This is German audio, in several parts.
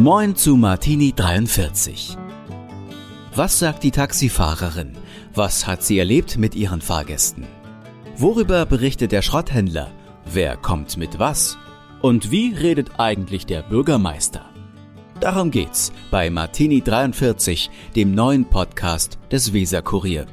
Moin zu Martini 43. Was sagt die Taxifahrerin? Was hat sie erlebt mit ihren Fahrgästen? Worüber berichtet der Schrotthändler? Wer kommt mit was? Und wie redet eigentlich der Bürgermeister? Darum geht's bei Martini 43, dem neuen Podcast des Weser Kurier.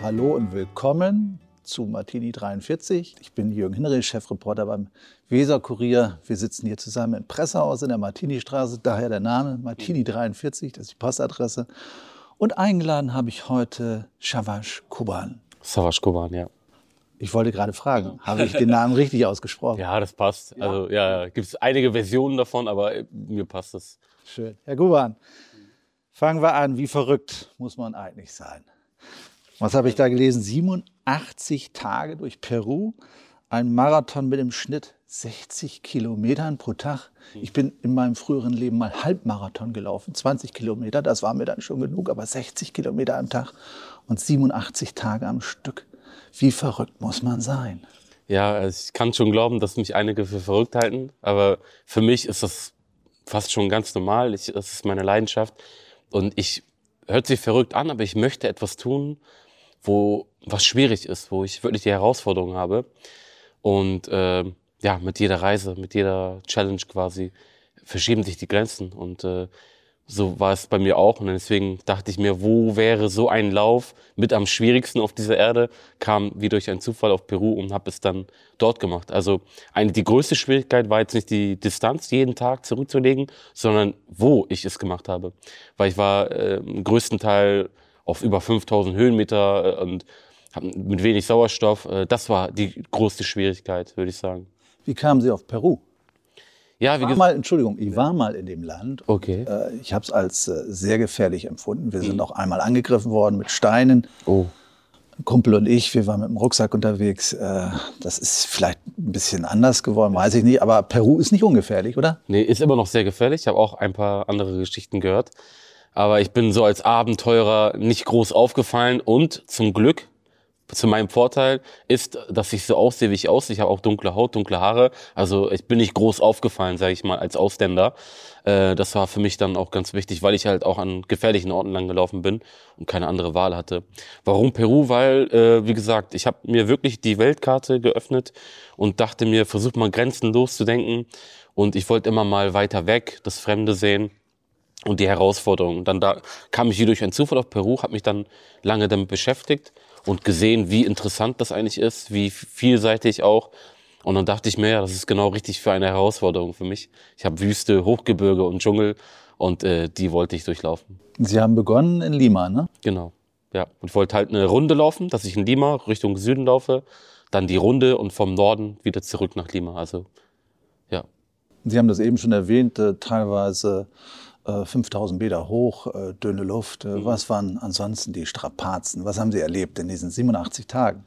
Hallo und willkommen zu Martini 43. Ich bin Jürgen Hinrich, Chefreporter beim Weser Kurier. Wir sitzen hier zusammen im Pressehaus in der Martini-Straße, daher der Name Martini 43, das ist die Postadresse. Und eingeladen habe ich heute Shavash Kuban. Savash Kuban, ja. Ich wollte gerade fragen, habe ich den Namen richtig ausgesprochen? Ja, das passt. Ja. Also ja, gibt es einige Versionen davon, aber äh, mir passt es. Schön. Herr Kuban, fangen wir an. Wie verrückt muss man eigentlich sein? Was habe ich da gelesen? 87 Tage durch Peru, ein Marathon mit im Schnitt 60 Kilometern pro Tag. Ich bin in meinem früheren Leben mal Halbmarathon gelaufen, 20 Kilometer, das war mir dann schon genug, aber 60 Kilometer am Tag und 87 Tage am Stück. Wie verrückt muss man sein? Ja, also ich kann schon glauben, dass mich einige für verrückt halten, aber für mich ist das fast schon ganz normal. Ich, das ist meine Leidenschaft und ich hört sich verrückt an, aber ich möchte etwas tun, wo was schwierig ist, wo ich wirklich die Herausforderung habe und äh, ja, mit jeder Reise, mit jeder Challenge quasi verschieben sich die Grenzen und äh, so war es bei mir auch. Und deswegen dachte ich mir, wo wäre so ein Lauf mit am schwierigsten auf dieser Erde? Kam wie durch einen Zufall auf Peru und habe es dann dort gemacht. Also eine, die größte Schwierigkeit war jetzt nicht die Distanz jeden Tag zurückzulegen, sondern wo ich es gemacht habe. Weil ich war äh, im größten Teil auf über 5000 Höhenmeter äh, und mit wenig Sauerstoff. Äh, das war die größte Schwierigkeit, würde ich sagen. Wie kamen Sie auf Peru? Ja, wie mal, Entschuldigung, ich war mal in dem Land. Okay. Äh, ich habe es als äh, sehr gefährlich empfunden. Wir sind mhm. auch einmal angegriffen worden mit Steinen. Oh. Ein Kumpel und ich, wir waren mit dem Rucksack unterwegs. Äh, das ist vielleicht ein bisschen anders geworden, weiß ich nicht. Aber Peru ist nicht ungefährlich, oder? Nee, ist immer noch sehr gefährlich. Ich habe auch ein paar andere Geschichten gehört. Aber ich bin so als Abenteurer nicht groß aufgefallen und zum Glück zu meinem Vorteil ist, dass ich so aussehe, wie ich aussehe. Ich habe auch dunkle Haut, dunkle Haare. Also ich bin nicht groß aufgefallen, sage ich mal, als Ausländer. Äh, das war für mich dann auch ganz wichtig, weil ich halt auch an gefährlichen Orten lang gelaufen bin und keine andere Wahl hatte. Warum Peru? Weil, äh, wie gesagt, ich habe mir wirklich die Weltkarte geöffnet und dachte mir, versuch mal grenzenlos zu denken. Und ich wollte immer mal weiter weg, das Fremde sehen und die Herausforderungen. Dann da kam ich hier durch einen Zufall auf Peru, habe mich dann lange damit beschäftigt und gesehen, wie interessant das eigentlich ist, wie vielseitig auch. Und dann dachte ich mir, ja, das ist genau richtig für eine Herausforderung für mich. Ich habe Wüste, Hochgebirge und Dschungel und äh, die wollte ich durchlaufen. Sie haben begonnen in Lima, ne? Genau, ja. Und wollte halt eine Runde laufen, dass ich in Lima Richtung Süden laufe, dann die Runde und vom Norden wieder zurück nach Lima. Also, ja. Sie haben das eben schon erwähnt, äh, teilweise 5000 äh, Meter hoch, äh, dünne Luft. Äh, mhm. Was waren ansonsten die Strapazen? Was haben Sie erlebt in diesen 87 Tagen?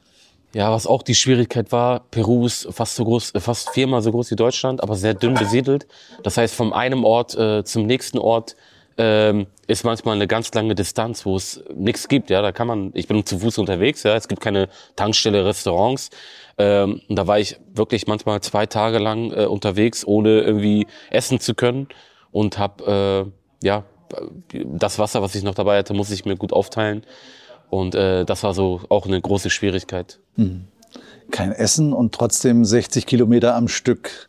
Ja, was auch die Schwierigkeit war, Peru ist fast so groß, fast viermal so groß wie Deutschland, aber sehr dünn besiedelt. Das heißt, vom einem Ort äh, zum nächsten Ort ähm, ist manchmal eine ganz lange Distanz, wo es nichts gibt. Ja, da kann man. Ich bin zu Fuß unterwegs. Ja, es gibt keine Tankstelle, Restaurants. Ähm, und da war ich wirklich manchmal zwei Tage lang äh, unterwegs, ohne irgendwie essen zu können und habe äh, ja das Wasser, was ich noch dabei hatte, muss ich mir gut aufteilen. Und äh, das war so auch eine große Schwierigkeit. Hm. Kein Essen und trotzdem 60 Kilometer am Stück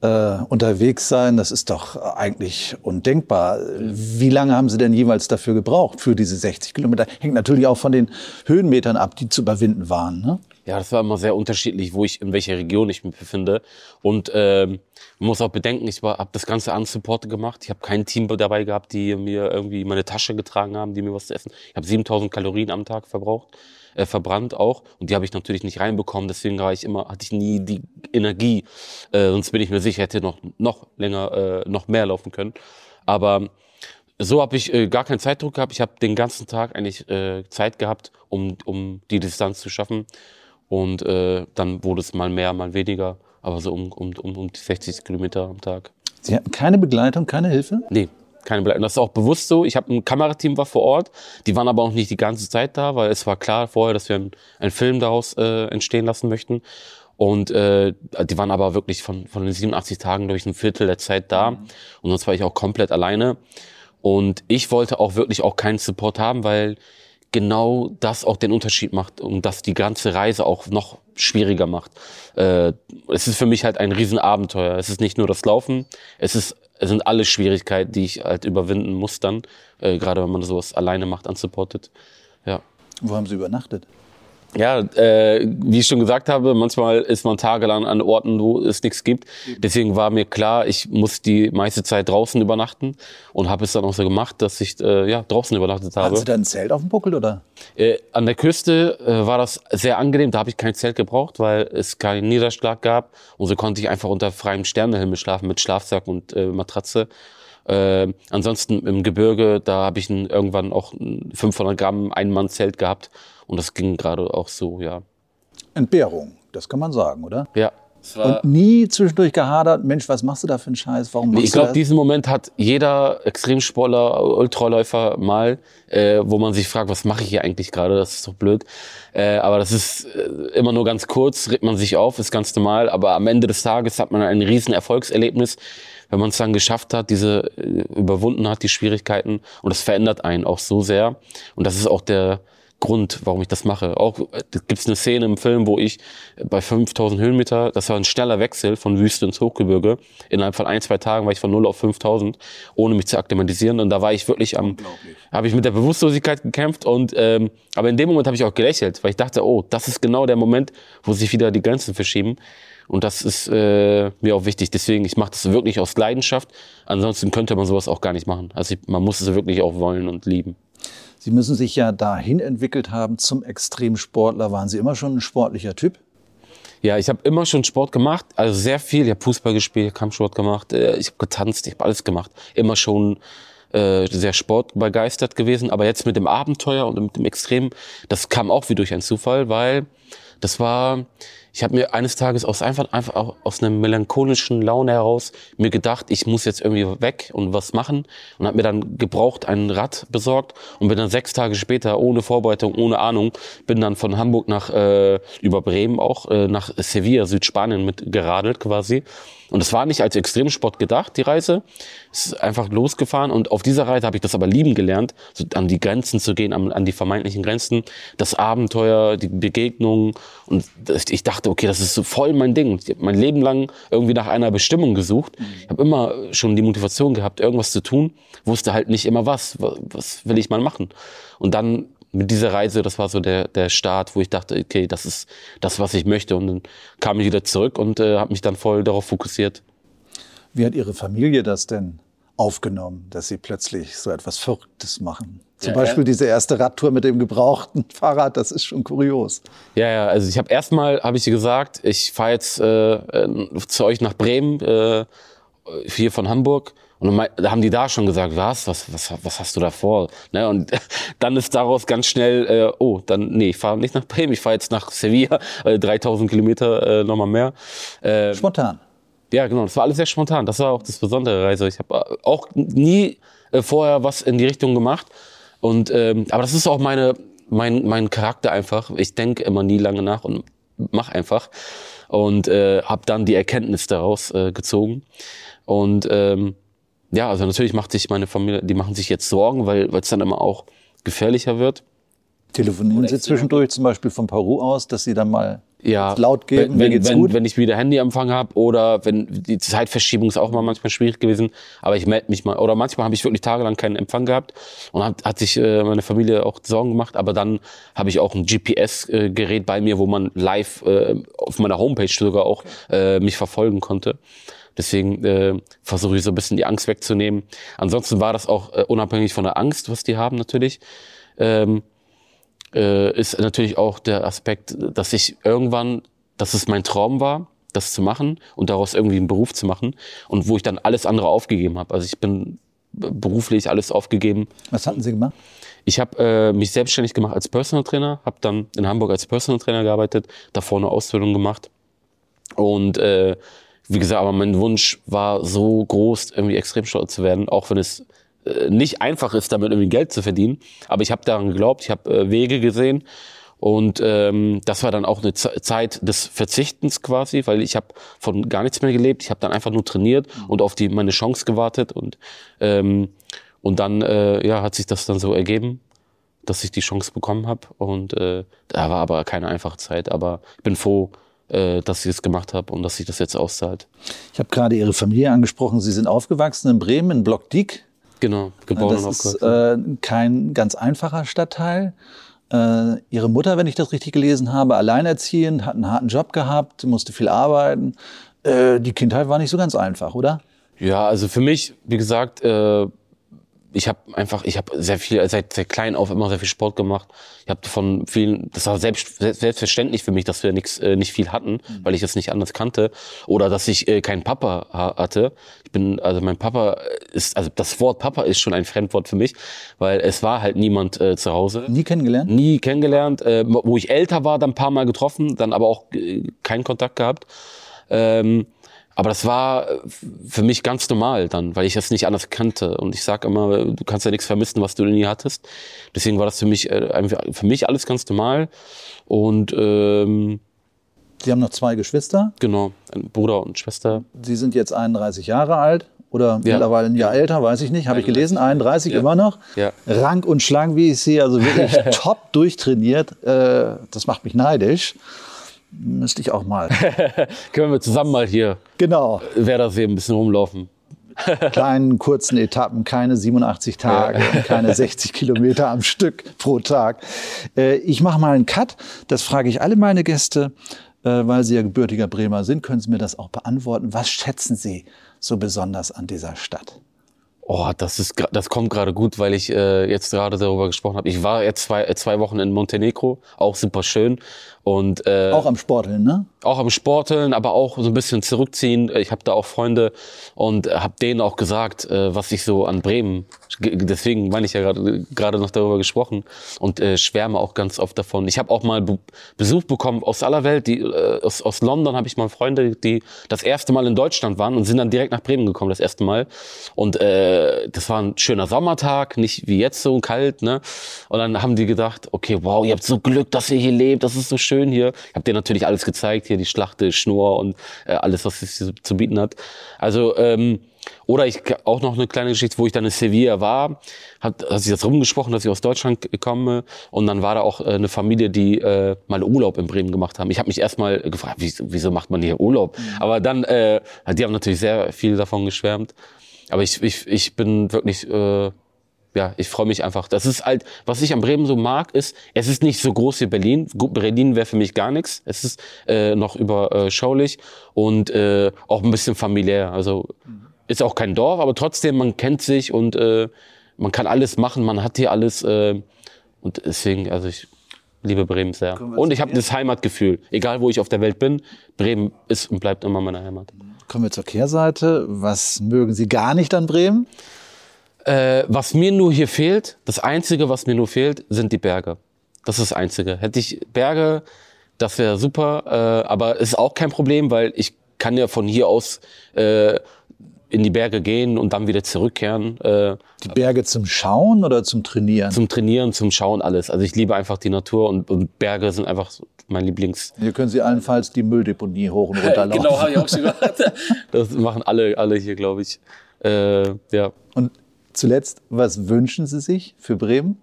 äh, unterwegs sein, das ist doch eigentlich undenkbar. Wie lange haben Sie denn jeweils dafür gebraucht, für diese 60 Kilometer? Hängt natürlich auch von den Höhenmetern ab, die zu überwinden waren. Ne? Ja, das war immer sehr unterschiedlich, wo ich in welcher Region ich mich befinde. Und ähm, man muss auch bedenken, ich habe das Ganze unsupported gemacht. Ich habe kein Team dabei gehabt, die mir irgendwie meine Tasche getragen haben, die mir was zu essen. Ich habe 7000 Kalorien am Tag verbraucht, äh, verbrannt auch. Und die habe ich natürlich nicht reinbekommen. Deswegen war ich immer, hatte ich nie die Energie. Äh, sonst bin ich mir sicher, hätte noch noch länger, äh, noch mehr laufen können. Aber so habe ich äh, gar keinen Zeitdruck gehabt. Ich habe den ganzen Tag eigentlich äh, Zeit gehabt, um, um die Distanz zu schaffen. Und äh, dann wurde es mal mehr, mal weniger, aber so um, um, um, um die 60 Kilometer am Tag. Sie hatten keine Begleitung, keine Hilfe? Nee, keine Begleitung. Das ist auch bewusst so. Ich habe ein Kamerateam war vor Ort, die waren aber auch nicht die ganze Zeit da, weil es war klar vorher, dass wir einen, einen Film daraus äh, entstehen lassen möchten. Und äh, die waren aber wirklich von, von den 87 Tagen durch ein Viertel der Zeit da. Mhm. Und sonst war ich auch komplett alleine. Und ich wollte auch wirklich auch keinen Support haben, weil genau das auch den Unterschied macht und das die ganze Reise auch noch schwieriger macht. Äh, es ist für mich halt ein Riesenabenteuer. Es ist nicht nur das Laufen, es ist es sind alle Schwierigkeiten, die ich halt überwinden muss dann, äh, gerade wenn man sowas alleine macht, unsupported. Ja. Wo haben Sie übernachtet? Ja, äh, wie ich schon gesagt habe, manchmal ist man tagelang an Orten, wo es nichts gibt. Deswegen war mir klar, ich muss die meiste Zeit draußen übernachten und habe es dann auch so gemacht, dass ich äh, ja draußen übernachtet habe. Hast du da ein Zelt auf dem Buckel oder? Äh, an der Küste äh, war das sehr angenehm. Da habe ich kein Zelt gebraucht, weil es keinen Niederschlag gab und so konnte ich einfach unter freiem Sternehimmel schlafen mit Schlafsack und äh, Matratze. Äh, ansonsten im Gebirge, da habe ich ein, irgendwann auch ein 500 Gramm Ein-Mann-Zelt gehabt und das ging gerade auch so, ja. Entbehrung, das kann man sagen, oder? Ja. Und nie zwischendurch gehadert, Mensch, was machst du da für einen Scheiß? Warum machst ich glaube, diesen Moment hat jeder Extremsportler, Ultraläufer mal, äh, wo man sich fragt, was mache ich hier eigentlich gerade? Das ist doch blöd. Äh, aber das ist äh, immer nur ganz kurz, regt man sich auf, ist ganz normal. Aber am Ende des Tages hat man ein riesen Erfolgserlebnis, wenn man es dann geschafft hat, diese äh, überwunden hat, die Schwierigkeiten. Und das verändert einen auch so sehr. Und das ist auch der Grund, warum ich das mache. Auch äh, gibt es eine Szene im Film, wo ich bei 5000 Höhenmeter, das war ein schneller Wechsel von Wüste ins Hochgebirge. Innerhalb von ein, zwei Tagen war ich von 0 auf 5000, ohne mich zu akklimatisieren. Und da war ich wirklich am, habe ich mit der Bewusstlosigkeit gekämpft. Und ähm, aber in dem Moment habe ich auch gelächelt, weil ich dachte, oh, das ist genau der Moment, wo sich wieder die Grenzen verschieben. Und das ist äh, mir auch wichtig. Deswegen, ich mache das wirklich aus Leidenschaft. Ansonsten könnte man sowas auch gar nicht machen. Also ich, man muss es wirklich auch wollen und lieben. Sie müssen sich ja dahin entwickelt haben zum Extremsportler. Waren Sie immer schon ein sportlicher Typ? Ja, ich habe immer schon Sport gemacht, also sehr viel. Ich habe Fußball gespielt, Kampfsport gemacht, äh, ich habe getanzt, ich habe alles gemacht. Immer schon äh, sehr sportbegeistert gewesen. Aber jetzt mit dem Abenteuer und mit dem Extrem, das kam auch wie durch einen Zufall, weil das war, ich habe mir eines Tages aus einfach, einfach auch aus einer melancholischen Laune heraus mir gedacht, ich muss jetzt irgendwie weg und was machen und habe mir dann gebraucht ein Rad besorgt und bin dann sechs Tage später ohne Vorbereitung, ohne Ahnung, bin dann von Hamburg nach äh, über Bremen auch äh, nach Sevilla, Südspanien mit geradelt quasi und es war nicht als Extremsport gedacht, die Reise. Es ist einfach losgefahren und auf dieser Reise habe ich das aber lieben gelernt, so an die Grenzen zu gehen, an, an die vermeintlichen Grenzen, das Abenteuer, die Begegnungen und ich dachte, okay, das ist so voll mein Ding. Ich habe mein Leben lang irgendwie nach einer Bestimmung gesucht. Ich habe immer schon die Motivation gehabt, irgendwas zu tun, wusste halt nicht immer was, was will ich mal machen. Und dann mit dieser Reise, das war so der, der Start, wo ich dachte, okay, das ist das, was ich möchte. Und dann kam ich wieder zurück und äh, habe mich dann voll darauf fokussiert. Wie hat Ihre Familie das denn aufgenommen, dass Sie plötzlich so etwas Verrücktes machen? Zum ja, Beispiel ja. diese erste Radtour mit dem gebrauchten Fahrrad, das ist schon kurios. Ja, ja, also ich habe erstmal, habe ich gesagt, ich fahre jetzt äh, äh, zu euch nach Bremen, äh, hier von Hamburg und da haben die da schon gesagt, was, was, was, was hast du da vor? Ne? Und dann ist daraus ganz schnell, äh, oh, dann, nee, ich fahre nicht nach Bremen, ich fahre jetzt nach Sevilla, äh, 3000 Kilometer äh, nochmal mehr. Äh, spontan. Ja, genau, das war alles sehr spontan. Das war auch das Besondere Reise. Ich habe äh, auch nie äh, vorher was in die Richtung gemacht. Und ähm, aber das ist auch meine, mein, mein Charakter einfach. Ich denke immer nie lange nach und mach einfach. Und äh, habe dann die Erkenntnis daraus äh, gezogen. Und ähm, ja, also natürlich macht sich meine Familie, die machen sich jetzt Sorgen, weil es dann immer auch gefährlicher wird. Telefonieren Sie zwischendurch zum Beispiel von Peru aus, dass Sie dann mal ja, laut geben, wenn, wenn, wenn, wenn, ich wieder Handyempfang habe oder wenn die Zeitverschiebung ist auch mal manchmal schwierig gewesen, aber ich melde mich mal oder manchmal habe ich wirklich tagelang keinen Empfang gehabt und hat, hat sich äh, meine Familie auch Sorgen gemacht, aber dann habe ich auch ein GPS-Gerät bei mir, wo man live äh, auf meiner Homepage sogar auch äh, mich verfolgen konnte. Deswegen äh, versuche ich so ein bisschen die Angst wegzunehmen. Ansonsten war das auch äh, unabhängig von der Angst, was die haben natürlich. Ähm, äh, ist natürlich auch der Aspekt, dass ich irgendwann, dass es mein Traum war, das zu machen und daraus irgendwie einen Beruf zu machen und wo ich dann alles andere aufgegeben habe. Also ich bin beruflich alles aufgegeben. Was hatten Sie gemacht? Ich habe äh, mich selbstständig gemacht als Personal Trainer, habe dann in Hamburg als Personal Trainer gearbeitet, davor eine Ausbildung gemacht und äh, wie gesagt, aber mein Wunsch war so groß, irgendwie Extremsportler zu werden, auch wenn es nicht einfach ist, damit irgendwie Geld zu verdienen. Aber ich habe daran geglaubt, ich habe äh, Wege gesehen Und ähm, das war dann auch eine Z Zeit des Verzichtens quasi, weil ich habe von gar nichts mehr gelebt. Ich habe dann einfach nur trainiert und auf die meine Chance gewartet und ähm, und dann äh, ja hat sich das dann so ergeben, dass ich die Chance bekommen habe und äh, da war aber keine einfache Zeit. Aber ich bin froh, äh, dass ich es gemacht habe und dass sich das jetzt auszahlt. Ich habe gerade Ihre Familie angesprochen. Sie sind aufgewachsen in Bremen, in Blockdiek. Genau, geboren Das und ist aufgewachsen. äh, kein ganz einfacher Stadtteil. Äh, ihre Mutter, wenn ich das richtig gelesen habe, alleinerziehend, hat einen harten Job gehabt, musste viel arbeiten. Äh, die Kindheit war nicht so ganz einfach, oder? Ja, also für mich, wie gesagt, äh, ich habe einfach, ich habe sehr viel, seit, seit klein auf immer sehr viel Sport gemacht. Ich habe von vielen, das war selbst, selbstverständlich für mich, dass wir nix, äh, nicht viel hatten, weil ich es nicht anders kannte. Oder dass ich äh, keinen Papa ha hatte. Ich bin, also mein Papa ist, also das Wort Papa ist schon ein Fremdwort für mich, weil es war halt niemand äh, zu Hause. Nie kennengelernt? Nie kennengelernt. Äh, wo ich älter war, dann ein paar Mal getroffen, dann aber auch äh, keinen Kontakt gehabt. Ähm, aber das war äh, für mich ganz normal dann, weil ich das nicht anders kannte. Und ich sag immer, du kannst ja nichts vermissen, was du nie hattest. Deswegen war das für mich äh, für mich alles ganz normal. Und ähm, Sie haben noch zwei Geschwister. genau, ein Bruder und Schwester. Sie sind jetzt 31 Jahre alt oder Ja. mittlerweile ein Jahr älter, weiß ich nicht. Habe ich gelesen, 31 immer noch. Ja. Rank und schlank, wie ich sehe, also wirklich top durchtrainiert. Äh, das macht mich neidisch. Müsste ich auch mal. Können wir zusammen mal hier Genau. Werdersee ein bisschen rumlaufen. kleinen, kurzen Etappen, keine 87 Tage, und keine 60 Kilometer am Stück pro Tag. Äh, ich mache mal einen Cut. Das frage ich alle meine Gäste, äh, weil Sie ja gebürtiger Bremer sind. Können Sie mir das auch beantworten? Was schätzen Sie so besonders an dieser Stadt? Oh, das ist, das kommt gerade gut, weil ich äh, jetzt gerade darüber gesprochen habe. Ich war jetzt zwei, äh, zwei Wochen in Montenegro, auch super schön und äh, Auch am Sporteln, ne? auch am Sporteln, aber auch so ein bisschen zurückziehen. Ich habe da auch Freunde und habe denen auch gesagt, äh, was ich so an Bremen. Ge- Deswegen meine ich ja gerade gerade noch darüber gesprochen und äh, schwärme auch ganz oft davon. Ich habe auch mal Be Besuch bekommen aus aller Welt. Die, äh, aus, aus London habe ich mal Freunde, die das erste Mal in Deutschland waren und sind dann direkt nach Bremen gekommen, das erste Mal. Und äh, das war ein schöner Sommertag, nicht wie jetzt so kalt. Ne? Und dann haben die gedacht, okay, wow, ihr habt so Glück, dass ihr hier lebt, das ist so schön hier. Ich habe denen natürlich alles gezeigt, hier die Schlachte, Schnur und äh, alles, was es hier zu bieten hat. Also ähm, oder ich auch noch eine kleine Geschichte, wo ich dann in Sevilla war, hat, hat sich das rumgesprochen, dass ich aus Deutschland komme und dann war da auch äh, eine Familie, die äh, mal Urlaub in Bremen gemacht haben. Ich habe mich erstmal gefragt, wieso, wieso macht man hier Urlaub? Aber dann, äh, die haben natürlich sehr viel davon geschwärmt. Aber ich, ich, ich bin wirklich, äh, ja, ich freue mich einfach. Das ist halt, was ich an Bremen so mag, ist, es ist nicht so groß wie Berlin. Berlin wäre für mich gar nichts. Es ist äh, noch überschaulich und äh, auch ein bisschen familiär. Also ist auch kein Dorf, aber trotzdem, man kennt sich und äh, man kann alles machen, man hat hier alles. Äh, und deswegen, also ich liebe Bremen sehr. Und ich habe das Heimatgefühl. Egal, wo ich auf der Welt bin, Bremen ist und bleibt immer meine Heimat. Kommen wir zur Kehrseite. Was mögen Sie gar nicht an Bremen? Äh, was mir nur hier fehlt, das Einzige, was mir nur fehlt, sind die Berge. Das ist das Einzige. Hätte ich Berge, das wäre super, äh, aber ist auch kein Problem, weil ich kann ja von hier aus äh, in die Berge gehen und dann wieder zurückkehren. Äh, Die Berge zum Schauen oder zum Trainieren? zum Trainieren, zum Schauen, alles. Also ich liebe einfach die Natur und, und Berge sind einfach mein Lieblings. Hier können Sie allenfalls die Mülldeponie hoch und runter laufen. Genau, habe ich auch schon gehört. Das machen alle, alle hier, glaube ich. Äh, ja. Und zuletzt, was wünschen Sie sich für Bremen?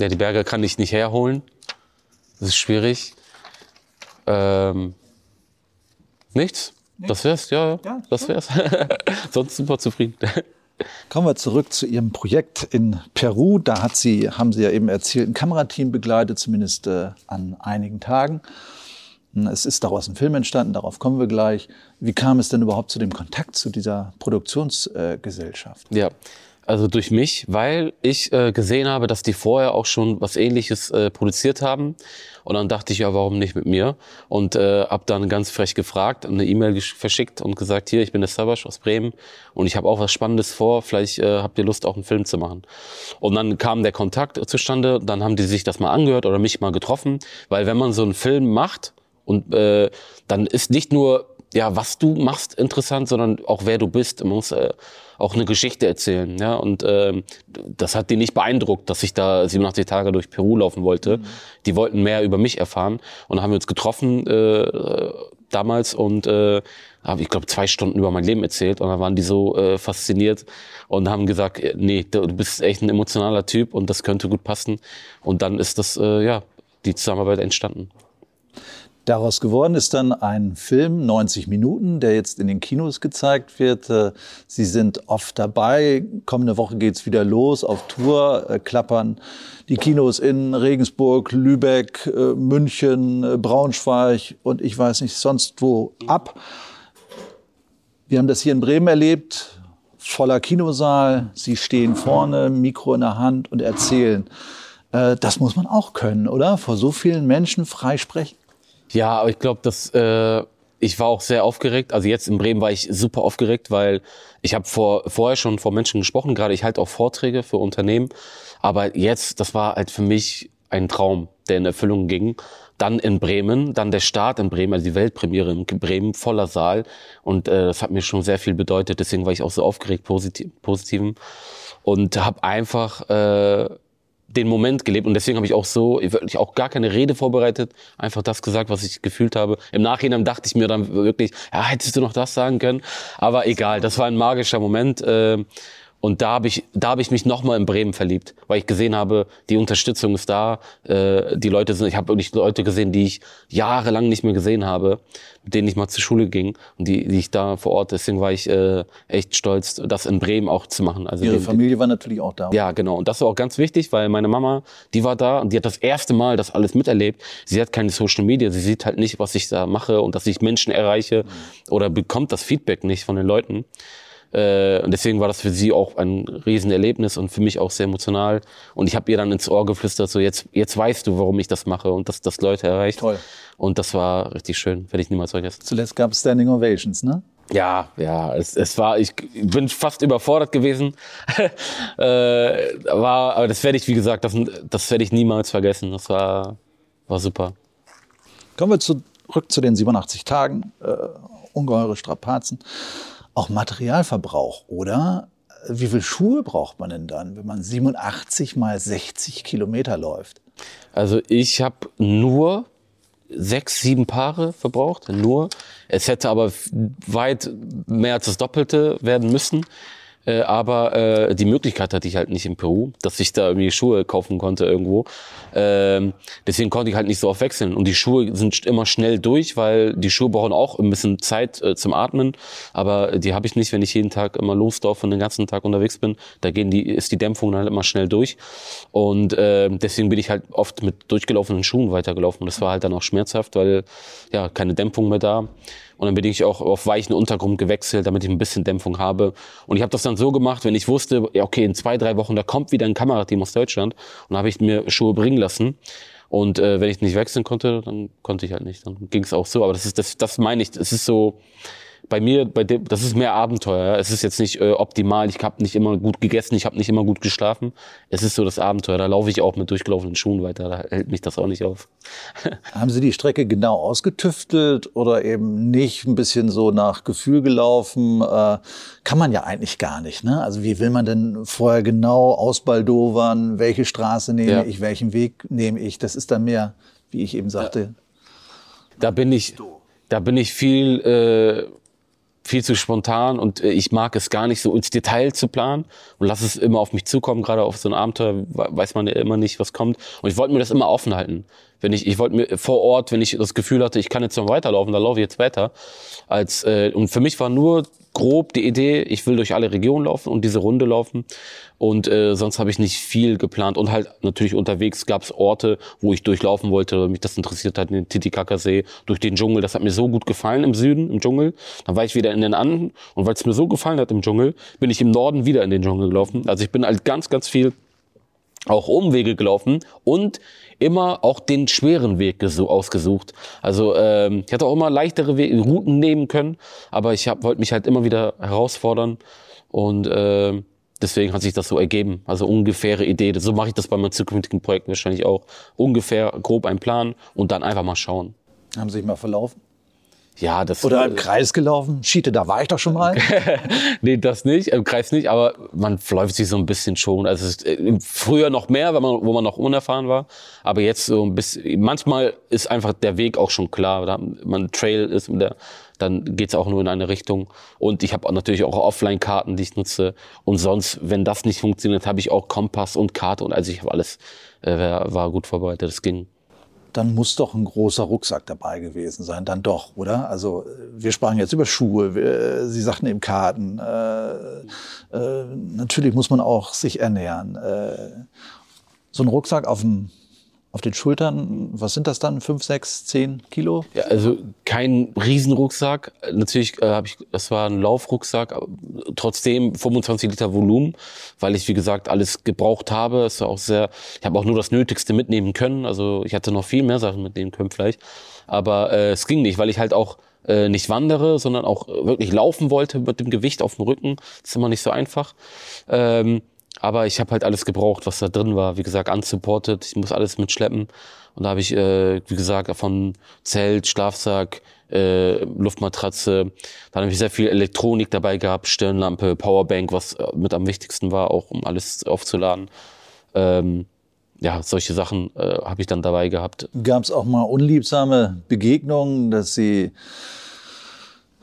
Ja, die Berge kann ich nicht herholen. Das ist schwierig. Ähm, nichts. Das wär's, ja, ja. Ja, das wär's. Sonst super zufrieden. Kommen wir zurück zu Ihrem Projekt in Peru. Da hat Sie, haben Sie ja eben erzählt, ein Kamerateam begleitet, zumindest äh, an einigen Tagen. Es ist daraus ein Film entstanden, darauf kommen wir gleich. Wie kam es denn überhaupt zu dem Kontakt zu dieser Produktionsgesellschaft? Ja, also durch mich, weil ich äh, gesehen habe, dass die vorher auch schon was Ähnliches äh, produziert haben. Und dann dachte ich, ja, warum nicht mit mir? Und äh, habe dann ganz frech gefragt, eine E-Mail verschickt und gesagt, hier, ich bin der Sabasch aus Bremen und ich habe auch was Spannendes vor. Vielleicht äh, habt ihr Lust, auch einen Film zu machen. Und dann kam der Kontakt zustande. Dann haben die sich das mal angehört oder mich mal getroffen, weil wenn man so einen Film macht und äh, dann ist nicht nur ja, was du machst, interessant, sondern auch wer du bist. Man muss äh, auch eine Geschichte erzählen. Ja? Und ähm, das hat die nicht beeindruckt, dass ich da 87 Tage durch Peru laufen wollte. Mhm. Die wollten mehr über mich erfahren. Und dann haben wir uns getroffen äh, damals und äh, habe ich glaube zwei Stunden über mein Leben erzählt und dann waren die so äh, fasziniert und haben gesagt, äh, nee, du bist echt ein emotionaler Typ und das könnte gut passen. Und dann ist das äh, ja die Zusammenarbeit entstanden. Daraus geworden ist dann ein Film, 90 Minuten, der jetzt in den Kinos gezeigt wird. Äh, Sie sind oft dabei. Kommende Woche geht's wieder los auf Tour, äh, klappern die Kinos in Regensburg, Lübeck, äh, München, Braunschweig und ich weiß nicht sonst wo ab. Wir haben das hier in Bremen erlebt, voller Kinosaal. Sie stehen vorne, Mikro in der Hand und erzählen. Das muss man auch können, oder? Vor so vielen Menschen frei sprechen. Ja, aber ich glaube, dass äh, ich war auch sehr aufgeregt. Also jetzt in Bremen war ich super aufgeregt, weil ich habe vor, vorher schon vor Menschen gesprochen. Gerade ich halte auch Vorträge für Unternehmen. Aber jetzt, das war halt für mich ein Traum, der in Erfüllung ging. Dann in Bremen, dann der Start in Bremen, also die Weltpremiere in Bremen, voller Saal. Und äh, das hat mir schon sehr viel bedeutet. Deswegen war ich auch so aufgeregt, positiv, positiven. Und habe einfach äh, den Moment gelebt und deswegen habe ich auch so, ich auch gar keine Rede vorbereitet, einfach das gesagt, was ich gefühlt habe. Im Nachhinein dachte ich mir dann wirklich, ja, hättest du noch das sagen können, aber egal, das war ein magischer Moment. Äh, und da habe ich, da habe ich mich nochmal in Bremen verliebt, weil ich gesehen habe, die Unterstützung ist da. Äh, die Leute sind, ich habe wirklich Leute gesehen, die ich jahrelang nicht mehr gesehen habe, mit denen ich mal zur Schule ging und die, die ich da vor Ort. Deswegen war ich äh, echt stolz, das in Bremen auch zu machen. Also Ihre den, Familie war natürlich auch da. Ja, genau. Und das war auch ganz wichtig, weil meine Mama, die war da und die hat das erste Mal das alles miterlebt. Sie hat keine Social Media, sie sieht halt nicht, was ich da mache und dass ich Menschen erreiche mhm. oder bekommt das Feedback nicht von den Leuten. Äh, und deswegen war das für sie auch ein Riesenerlebnis und für mich auch sehr emotional. Und ich habe ihr dann ins Ohr geflüstert, so jetzt, jetzt weißt du, warum ich das mache und dass das Leute erreicht. Toll. Und das war richtig schön, werde ich niemals vergessen. Zuletzt gab es Standing Ovations, ne? Ja, ja, es, es war, ich bin fast überfordert gewesen. äh, war, aber das werde ich, wie gesagt, das, das werde ich niemals vergessen. Das war, war super. Kommen wir zurück zu den 87 Tagen. Äh, ungeheure Strapazen auch Materialverbrauch, oder? Wie viel Schuhe braucht man denn dann, wenn man 87 mal 60 Kilometer läuft? Also ich habe nur sechs, sieben Paare verbraucht, nur. Es hätte aber weit mehr als das Doppelte werden müssen. Äh, aber äh, die Möglichkeit hatte ich halt nicht in Peru, dass ich da irgendwie Schuhe kaufen konnte irgendwo. Ähm, deswegen konnte ich halt nicht so oft wechseln. Und die Schuhe sind immer schnell durch, weil die Schuhe brauchen auch ein bisschen Zeit äh, zum Atmen. Aber die habe ich nicht, wenn ich jeden Tag immer losdorf und den ganzen Tag unterwegs bin. Da gehen die, ist die Dämpfung dann halt immer schnell durch. Und äh, deswegen bin ich halt oft mit durchgelaufenen Schuhen weitergelaufen. Und das war halt dann auch schmerzhaft, weil ja keine Dämpfung mehr da. Und dann bin ich auch auf weichen Untergrund gewechselt, damit ich ein bisschen Dämpfung habe. Und ich habe das dann so gemacht, wenn ich wusste, okay, in zwei, drei Wochen, da kommt wieder ein Kamerateam aus Deutschland. Und dann habe ich mir Schuhe bringen lassen. Und äh, wenn ich nicht wechseln konnte, dann konnte ich halt nicht. Dann ging es auch so. Aber das ist, das, das meine ich. Es ist so, bei mir, bei dem, das ist mehr Abenteuer. Es ist jetzt nicht äh, optimal. Ich habe nicht immer gut gegessen, ich habe nicht immer gut geschlafen. Es ist so das Abenteuer. Da laufe ich auch mit durchgelaufenen Schuhen weiter. Da hält mich das auch nicht auf. Haben Sie die Strecke genau ausgetüftelt oder eben nicht ein bisschen so nach Gefühl gelaufen? Äh, kann man ja eigentlich gar nicht. Ne? Also wie will man denn vorher genau ausbaldowern? Welche Straße nehme ja. ich? Welchen Weg nehme ich? Das ist dann mehr, wie ich eben sagte. Da bin ich, da bin ich viel äh, viel zu spontan und äh, ich mag es gar nicht so ins Detail zu planen und lass es immer auf mich zukommen. Gerade auf so ein Abenteuer weiß man ja immer nicht, was kommt. Und ich wollte mir das immer offen halten. Wenn ich, ich wollte mir vor Ort, wenn ich das Gefühl hatte, ich kann jetzt noch weiterlaufen, dann laufe ich jetzt weiter. Als äh, und für mich war nur grob die Idee, ich will durch alle Regionen laufen und diese Runde laufen. Und äh, sonst habe ich nicht viel geplant. Und halt natürlich unterwegs gab es Orte, wo ich durchlaufen wollte, mich das interessiert hat, den Titicacasee, durch den Dschungel. Das hat mir so gut gefallen im Süden, im Dschungel. Dann war ich wieder in den Anden. Und weil es mir so gefallen hat im Dschungel, bin ich im Norden wieder in den Dschungel gelaufen. Also ich bin halt ganz, ganz viel auch Umwege gelaufen und immer auch den schweren Weg ausgesucht. Also ähm, ich hätte auch immer leichtere Wege, Routen nehmen können, aber ich wollte mich halt immer wieder herausfordern und äh, deswegen hat sich das so ergeben. Also ungefähre Idee. So mache ich das bei meinen zukünftigen Projekten wahrscheinlich auch. Ungefähr grob einen Plan und dann einfach mal schauen. Haben Sie sich mal verlaufen? Ja, das Oder im Kreis gelaufen? Schiete, da war ich doch schon mal. nee, das nicht, im Kreis nicht, aber man läuft sich so ein bisschen schon. Also es ist, äh, früher noch mehr, wenn man, wo man noch unerfahren war, aber jetzt so ein bisschen. Manchmal ist einfach der Weg auch schon klar. Da man Trail ist, der, dann geht's auch nur in eine Richtung. Und ich habe natürlich auch Offline-Karten, die ich nutze. Und sonst, wenn das nicht funktioniert, habe ich auch Kompass und Karte und also ich habe alles äh, war gut vorbereitet. Das ging dann muss doch ein großer Rucksack dabei gewesen sein, dann doch, oder? Also wir sprachen jetzt über Schuhe, wir, Sie sagten eben Karten. Äh, äh, natürlich muss man auch sich ernähren. Äh, so ein Rucksack auf dem auf den Schultern, was sind das dann? Fünf, sechs, zehn Kilo? Ja, also kein Riesenrucksack. Natürlich äh, habe ich, das war ein Laufrucksack, aber trotzdem 25 Liter Volumen, weil ich wie gesagt alles gebraucht habe. Es war auch sehr, ich habe auch nur das Nötigste mitnehmen können. Also ich hatte noch viel mehr Sachen mitnehmen können vielleicht, aber äh, es ging nicht, weil ich halt auch äh, nicht wandere, sondern auch wirklich laufen wollte mit dem Gewicht auf dem Rücken. Das ist immer nicht so einfach. Ähm, aber ich habe halt alles gebraucht, was da drin war. Wie gesagt, unsupported. Ich muss alles mitschleppen. Und da habe ich, äh, wie gesagt, von Zelt, Schlafsack, äh, Luftmatratze. Dann habe ich sehr viel Elektronik dabei gehabt, Stirnlampe, Powerbank, was äh, mit am wichtigsten war, auch um alles aufzuladen. Ähm, ja, solche Sachen äh, habe ich dann dabei gehabt. Gab es auch mal unliebsame Begegnungen, dass Sie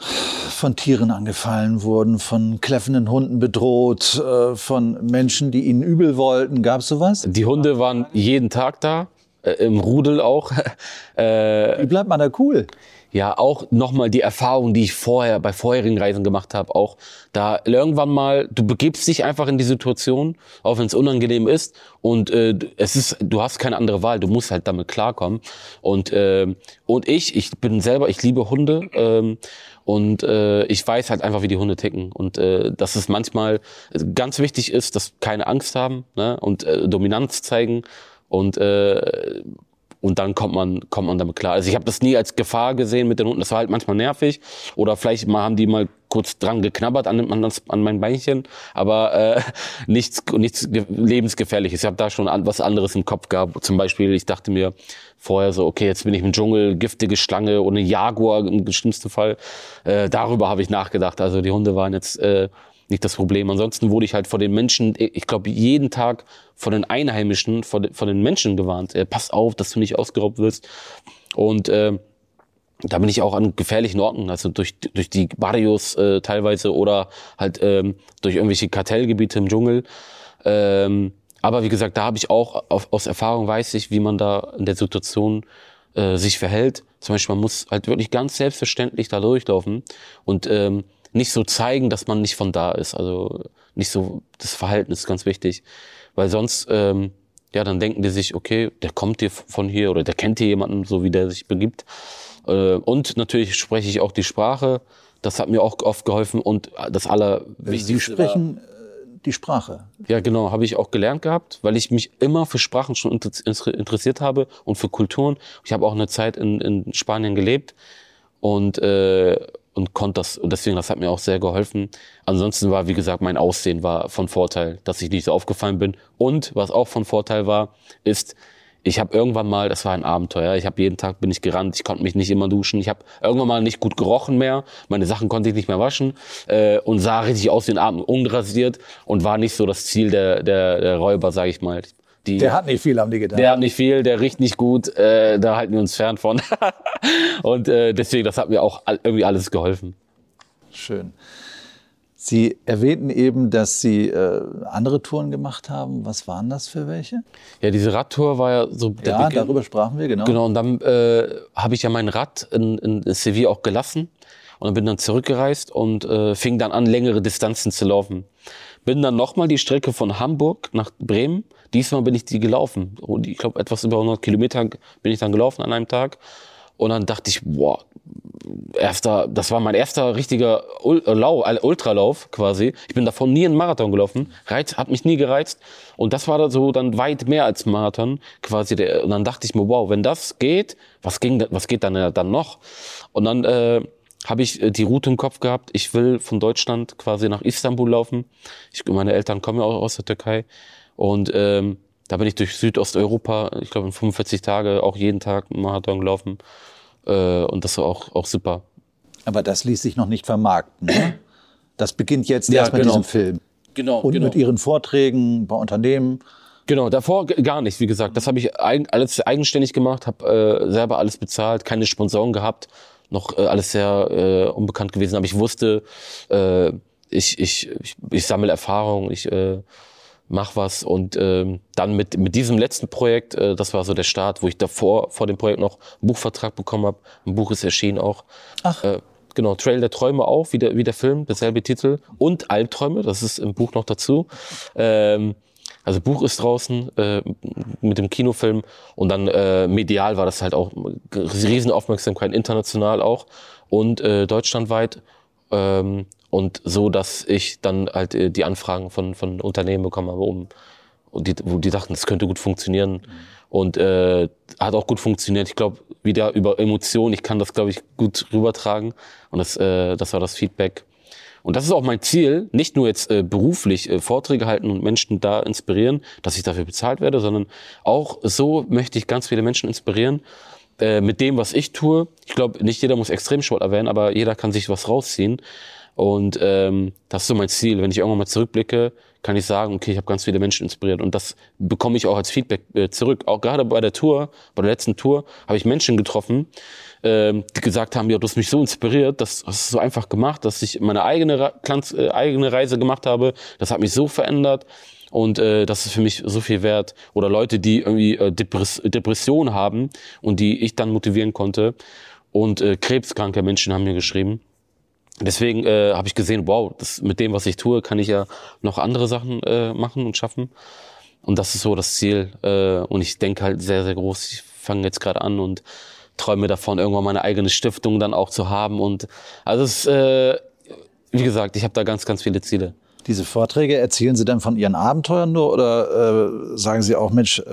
von Tieren angefallen wurden, von kläffenden Hunden bedroht, äh, von Menschen, die ihnen übel wollten. Gab es sowas? Die Hunde waren jeden Tag da, äh, im Rudel auch. Wie bleibt man da cool? ja auch nochmal die Erfahrung, die ich vorher bei vorherigen Reisen gemacht habe, auch da irgendwann mal, du begibst dich einfach in die Situation, auch wenn es unangenehm ist und äh, es ist, du hast keine andere Wahl, du musst halt damit klarkommen und äh, und ich, ich bin selber, ich liebe Hunde ähm, und äh, ich weiß halt einfach, wie die Hunde ticken und äh, dass es manchmal ganz wichtig ist, dass keine Angst haben ne? und äh, Dominanz zeigen und äh, und dann kommt man kommt man damit klar. Also ich habe das nie als Gefahr gesehen mit den Hunden. Das war halt manchmal nervig oder vielleicht mal haben die mal kurz dran geknabbert an, an, an mein Beinchen, aber äh, nichts nichts lebensgefährliches. Ich habe da schon an, was anderes im Kopf gehabt. Zum Beispiel, ich dachte mir vorher so, okay, jetzt bin ich im Dschungel, giftige Schlange oder Jaguar im schlimmsten Fall. Äh, darüber habe ich nachgedacht. Also die Hunde waren jetzt äh, nicht das Problem. Ansonsten wurde ich halt von den Menschen, ich glaube, jeden Tag von den Einheimischen, von, von den Menschen gewarnt. Äh, pass auf, dass du nicht ausgeraubt wirst. Und äh, da bin ich auch an gefährlichen Orten, also durch, durch die Barrios äh, teilweise oder halt ähm, durch irgendwelche Kartellgebiete im Dschungel. Ähm, aber wie gesagt, da habe ich auch auf, aus Erfahrung weiß ich, wie man da in der Situation äh, sich verhält. Zum Beispiel, man muss halt wirklich ganz selbstverständlich da durchlaufen und ähm, nicht so zeigen, dass man nicht von da ist. Also nicht so, das Verhalten ist ganz wichtig. Weil sonst, ähm, ja, dann denken die sich, okay, der kommt hier von hier oder der kennt hier jemanden, so wie der sich begibt. Äh, und natürlich spreche ich auch die Sprache. Das hat mir auch oft geholfen und das Allerwichtigste. Sie sprechen war, äh, die Sprache. Ja, genau, habe ich auch gelernt gehabt, weil ich mich immer für Sprachen schon interessiert habe und für Kulturen. Ich habe auch eine Zeit in, in Spanien gelebt und äh, und konnte das und deswegen das hat mir auch sehr geholfen. Ansonsten war wie gesagt mein Aussehen war von Vorteil, dass ich nicht so aufgefallen bin und was auch von Vorteil war, ist ich habe irgendwann mal, das war ein Abenteuer, ich habe jeden Tag bin ich gerannt, ich konnte mich nicht immer duschen, ich habe irgendwann mal nicht gut gerochen mehr, meine Sachen konnte ich nicht mehr waschen äh, und sah richtig aus ein Abend unrasiert und war nicht so das Ziel der, der, der Räuber, sage ich mal. Die, der hat nicht viel, haben die gedacht. Der hat nicht viel, der riecht nicht gut, äh, da halten wir uns fern von. und äh, deswegen, das hat mir auch irgendwie alles geholfen. Schön. Sie erwähnten eben, dass Sie äh, andere Touren gemacht haben. Was waren das für welche? Ja, diese Radtour war ja so der Ja, Beginn. darüber sprachen wir, genau. Genau, und dann äh, habe ich ja mein Rad in, in Sevilla auch gelassen und dann bin dann zurückgereist und äh, fing dann an, längere Distanzen zu laufen. Bin dann nochmal die Strecke von Hamburg nach Bremen. Diesmal bin ich die gelaufen. Und ich glaube, etwas über 100 Kilometer bin ich dann gelaufen an einem Tag. Und dann dachte ich, boah, erster, das war mein erster richtiger äh, äh, Ultralauf quasi. Ich bin davon nie einen Marathon gelaufen. Reiz, hat mich nie gereizt. Und das war da so dann weit mehr als Marathon quasi. Und dann dachte ich mir, wow, wenn das geht, was ging, was geht dann, dann noch? Und dann, äh, habe ich äh, die Route im Kopf gehabt. Ich will von Deutschland quasi nach Istanbul laufen. Ich, meine Eltern kommen ja auch aus der Türkei. Und ähm, da bin ich durch Südosteuropa, ich glaube in 45 Tage, auch jeden Tag einen Marathon gelaufen. Äh, und das war auch, auch super. Aber das ließ sich noch nicht vermarkten. Ne? Das beginnt jetzt Ja, erst mit genau. diesem Film. Genau, Und mit Ihren Vorträgen bei Unternehmen. Genau, davor gar nicht, wie gesagt. Das habe ich alles eigenständig gemacht, habe äh, selber alles bezahlt, keine Sponsoren gehabt, noch äh, alles sehr äh, unbekannt gewesen. Aber ich wusste, äh, ich, ich, ich, ich sammle Erfahrung, ich äh, mach was. Und ähm, dann mit, mit diesem letzten Projekt, äh, das war so der Start, wo ich davor vor dem Projekt noch einen Buchvertrag bekommen habe. Ein Buch ist erschienen auch. Ach. Äh, Genau, Trail der Träume auch, wie der, wie der Film, derselbe Titel. Und Albträume, das ist im Buch noch dazu. Ähm, also Buch ist draußen äh, mit dem Kinofilm und dann äh, medial war das halt auch riesen Aufmerksamkeit, international auch und äh, deutschlandweit. Ähm, und so, dass ich dann halt äh, die Anfragen von, von Unternehmen bekommen habe, um, und die, wo die dachten, das könnte gut funktionieren. Und äh, hat auch gut funktioniert. Ich glaube, wieder über Emotionen, ich kann das, glaube ich, gut rübertragen. Und das, äh, das war das Feedback. Und das ist auch mein Ziel, nicht nur jetzt äh, beruflich äh, Vorträge halten und Menschen da inspirieren, dass ich dafür bezahlt werde, sondern auch so möchte ich ganz viele Menschen inspirieren äh, mit dem, was ich tue. Ich glaube, nicht jeder muss Extremsport erwähnen, aber jeder kann sich was rausziehen. Und ähm, das ist so mein Ziel. Wenn ich irgendwann mal zurückblicke, kann ich sagen, okay, ich habe ganz viele Menschen inspiriert. Und das bekomme ich auch als Feedback äh, zurück. Auch gerade bei der Tour, bei der letzten Tour, habe ich Menschen getroffen, ähm, die gesagt haben, ja, du hast mich so inspiriert, das hast du so einfach gemacht, dass ich meine eigene, Klanz, äh, eigene Reise gemacht habe. Das hat mich so verändert. Und äh, das ist für mich so viel wert. Oder Leute, die irgendwie äh, Depress Depression haben und die ich dann motivieren konnte. Und äh, krebskranke Menschen haben mir geschrieben. Deswegen äh, habe ich gesehen, wow, das, mit dem, was ich tue, kann ich ja noch andere Sachen äh, machen und schaffen. Und das ist so das Ziel. Äh, und ich denke halt sehr, sehr groß. Ich fange jetzt gerade an und träume davon, irgendwann meine eigene Stiftung dann auch zu haben. Und also es äh, wie gesagt, ich habe da ganz, ganz viele Ziele. Diese Vorträge erzählen Sie dann von Ihren Abenteuern nur oder äh, sagen Sie auch, Mensch, äh,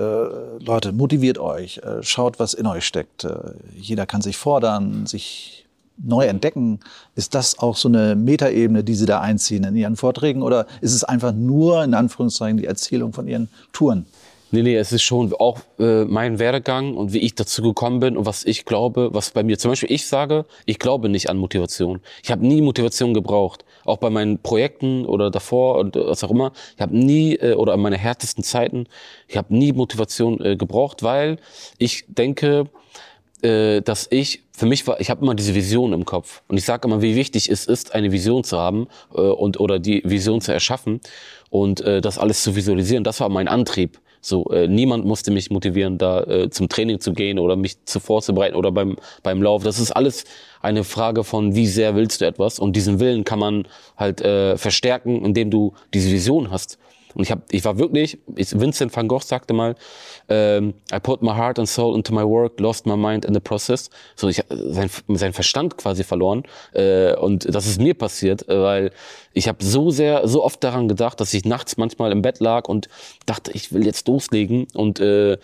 Leute, motiviert euch, äh, schaut, was in euch steckt. Äh, jeder kann sich fordern, sich neu entdecken. Ist das auch so eine Metaebene, die Sie da einziehen in Ihren Vorträgen oder ist es einfach nur in Anführungszeichen die Erzählung von Ihren Touren? Nee, nee, es ist schon auch äh, mein Werdegang und wie ich dazu gekommen bin und was ich glaube, was bei mir, zum Beispiel ich sage, ich glaube nicht an Motivation. Ich habe nie Motivation gebraucht. Auch bei meinen Projekten oder davor und was auch immer. Ich habe nie, äh, oder an meine härtesten Zeiten, ich habe nie Motivation äh, gebraucht, weil ich denke, äh, dass ich, für mich war, ich habe immer diese Vision im Kopf. Und ich sage immer, wie wichtig es ist, eine Vision zu haben äh, und oder die Vision zu erschaffen und äh, das alles zu visualisieren. Das war mein Antrieb. So, äh, niemand musste mich motivieren, da äh, zum Training zu gehen oder mich zu vorzubereiten oder beim, beim Lauf. Das ist alles eine Frage von, wie sehr willst du etwas? Und diesen Willen kann man halt äh, verstärken, indem du diese Vision hast. Und ich, hab, ich war wirklich, ich, Vincent van Gogh sagte mal, ähm, I put my heart and soul into my work, lost my mind in the process. So, ich sein, sein Verstand quasi verloren. Äh, und das ist mir passiert, äh, weil ich habe so sehr, so oft daran gedacht, dass ich nachts manchmal im Bett lag und dachte, ich will jetzt loslegen. Und äh,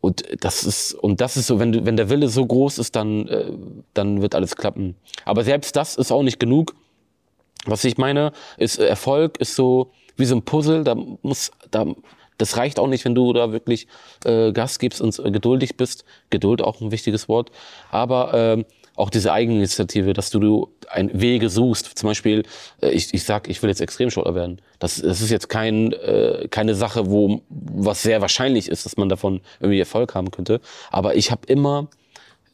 und das ist und das ist so, wenn du, wenn der Wille so groß ist, dann äh, dann wird alles klappen. Aber selbst das ist auch nicht genug. Was ich meine, ist äh, Erfolg ist so wie so ein Puzzle. Da muss da das reicht auch nicht, wenn du da wirklich äh, Gas gibst und äh, geduldig bist. Geduld auch ein wichtiges Wort. Aber ähm, auch diese Eigeninitiative, dass du, du ein Wege suchst. Zum Beispiel, äh, ich, ich sag, ich will jetzt Extremsportler werden. Das, das ist jetzt kein, äh, keine Sache, wo was sehr wahrscheinlich ist, dass man davon irgendwie Erfolg haben könnte. Aber ich habe immer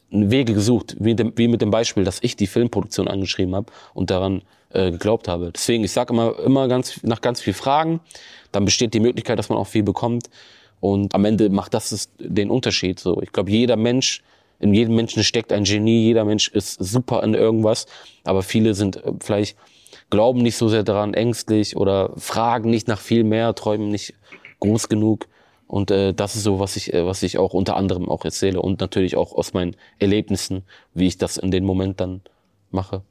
Wege gesucht, wie, dem, wie mit dem Beispiel, dass ich die Filmproduktion angeschrieben habe und daran äh, geglaubt habe. Deswegen, ich sage immer, immer ganz, nach ganz viel Fragen, dann besteht die Möglichkeit, dass man auch viel bekommt. Und am Ende macht das den Unterschied. So, ich glaube, jeder Mensch, in jedem Menschen steckt ein Genie, jeder Mensch ist super in irgendwas, aber viele sind äh, vielleicht glauben nicht so sehr daran, ängstlich oder fragen nicht nach viel mehr, träumen nicht groß genug. Und äh, das ist so, was ich, äh, was ich auch unter anderem auch erzähle und natürlich auch aus meinen Erlebnissen, wie ich das in dem Moment dann mache.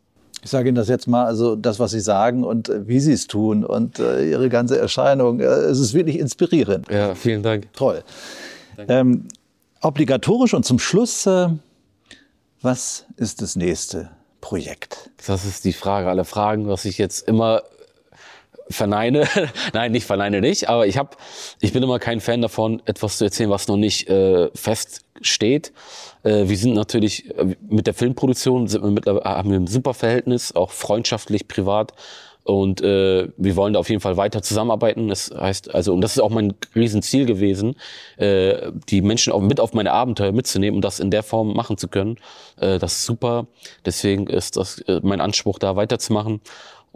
Ich sage Ihnen das jetzt mal, also das, was Sie sagen und äh, wie Sie es tun und äh, Ihre ganze Erscheinung, äh, es ist wirklich inspirierend. Ja, vielen Dank. Toll. Ähm, obligatorisch und zum Schluss, äh, was ist das nächste Projekt? Das ist die Frage aller Fragen, was ich jetzt immer verneine. Nein, nicht verneine nicht, aber ich hab, ich bin immer kein Fan davon, etwas zu erzählen, was noch nicht äh, feststeht. Äh, wir sind natürlich äh, mit der Filmproduktion sind wir mittlerweile haben wir ein super Verhältnis, auch freundschaftlich, privat. Und äh, wir wollen da auf jeden Fall weiter zusammenarbeiten. Das heißt, also, und das ist auch mein Riesenziel gewesen, äh, die Menschen auch mit auf meine Abenteuer mitzunehmen und das in der Form machen zu können. Äh, das ist super. Deswegen ist das äh, mein Anspruch, da weiterzumachen.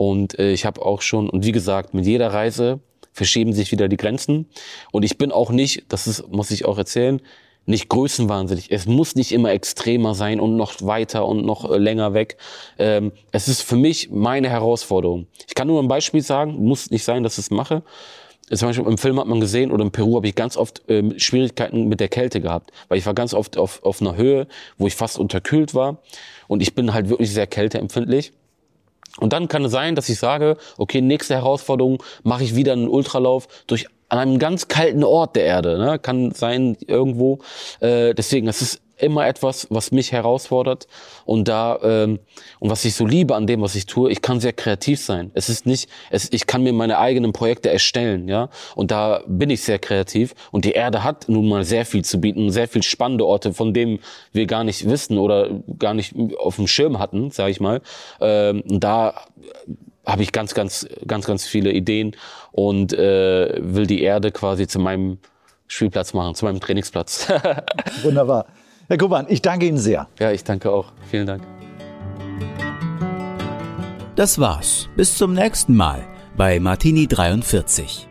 Und äh, ich habe auch schon, und wie gesagt, mit jeder Reise verschieben sich wieder die Grenzen. Und ich bin auch nicht, das ist, muss ich auch erzählen, nicht größenwahnsinnig. Es muss nicht immer extremer sein und noch weiter und noch äh, länger weg. Ähm, es ist für mich meine Herausforderung. Ich kann nur ein Beispiel sagen, muss nicht sein, dass ich es mache. Zum Beispiel im Film hat man gesehen oder in Peru habe ich ganz oft äh, Schwierigkeiten mit der Kälte gehabt, weil ich war ganz oft auf, auf einer Höhe, wo ich fast unterkühlt war und ich bin halt wirklich sehr kälteempfindlich. Und dann kann es sein, dass ich sage, okay, nächste Herausforderung mache ich wieder einen Ultralauf durch an einem ganz kalten Ort der Erde, ne? kann sein irgendwo. Äh, deswegen, es ist immer etwas, was mich herausfordert und da ähm, und was ich so liebe an dem, was ich tue, ich kann sehr kreativ sein. Es ist nicht, es, ich kann mir meine eigenen Projekte erstellen, ja, und da bin ich sehr kreativ und die Erde hat nun mal sehr viel zu bieten, sehr viel spannende Orte, von denen wir gar nicht wissen oder gar nicht auf dem Schirm hatten, sage ich mal. Ähm, und da habe ich ganz, ganz, ganz, ganz viele Ideen und äh, will die Erde quasi zu meinem Spielplatz machen, zu meinem Trainingsplatz. Wunderbar. Herr Kuban, ich danke Ihnen sehr. Ja, ich danke auch. Vielen Dank. Das war's. Bis zum nächsten Mal bei Martini 43.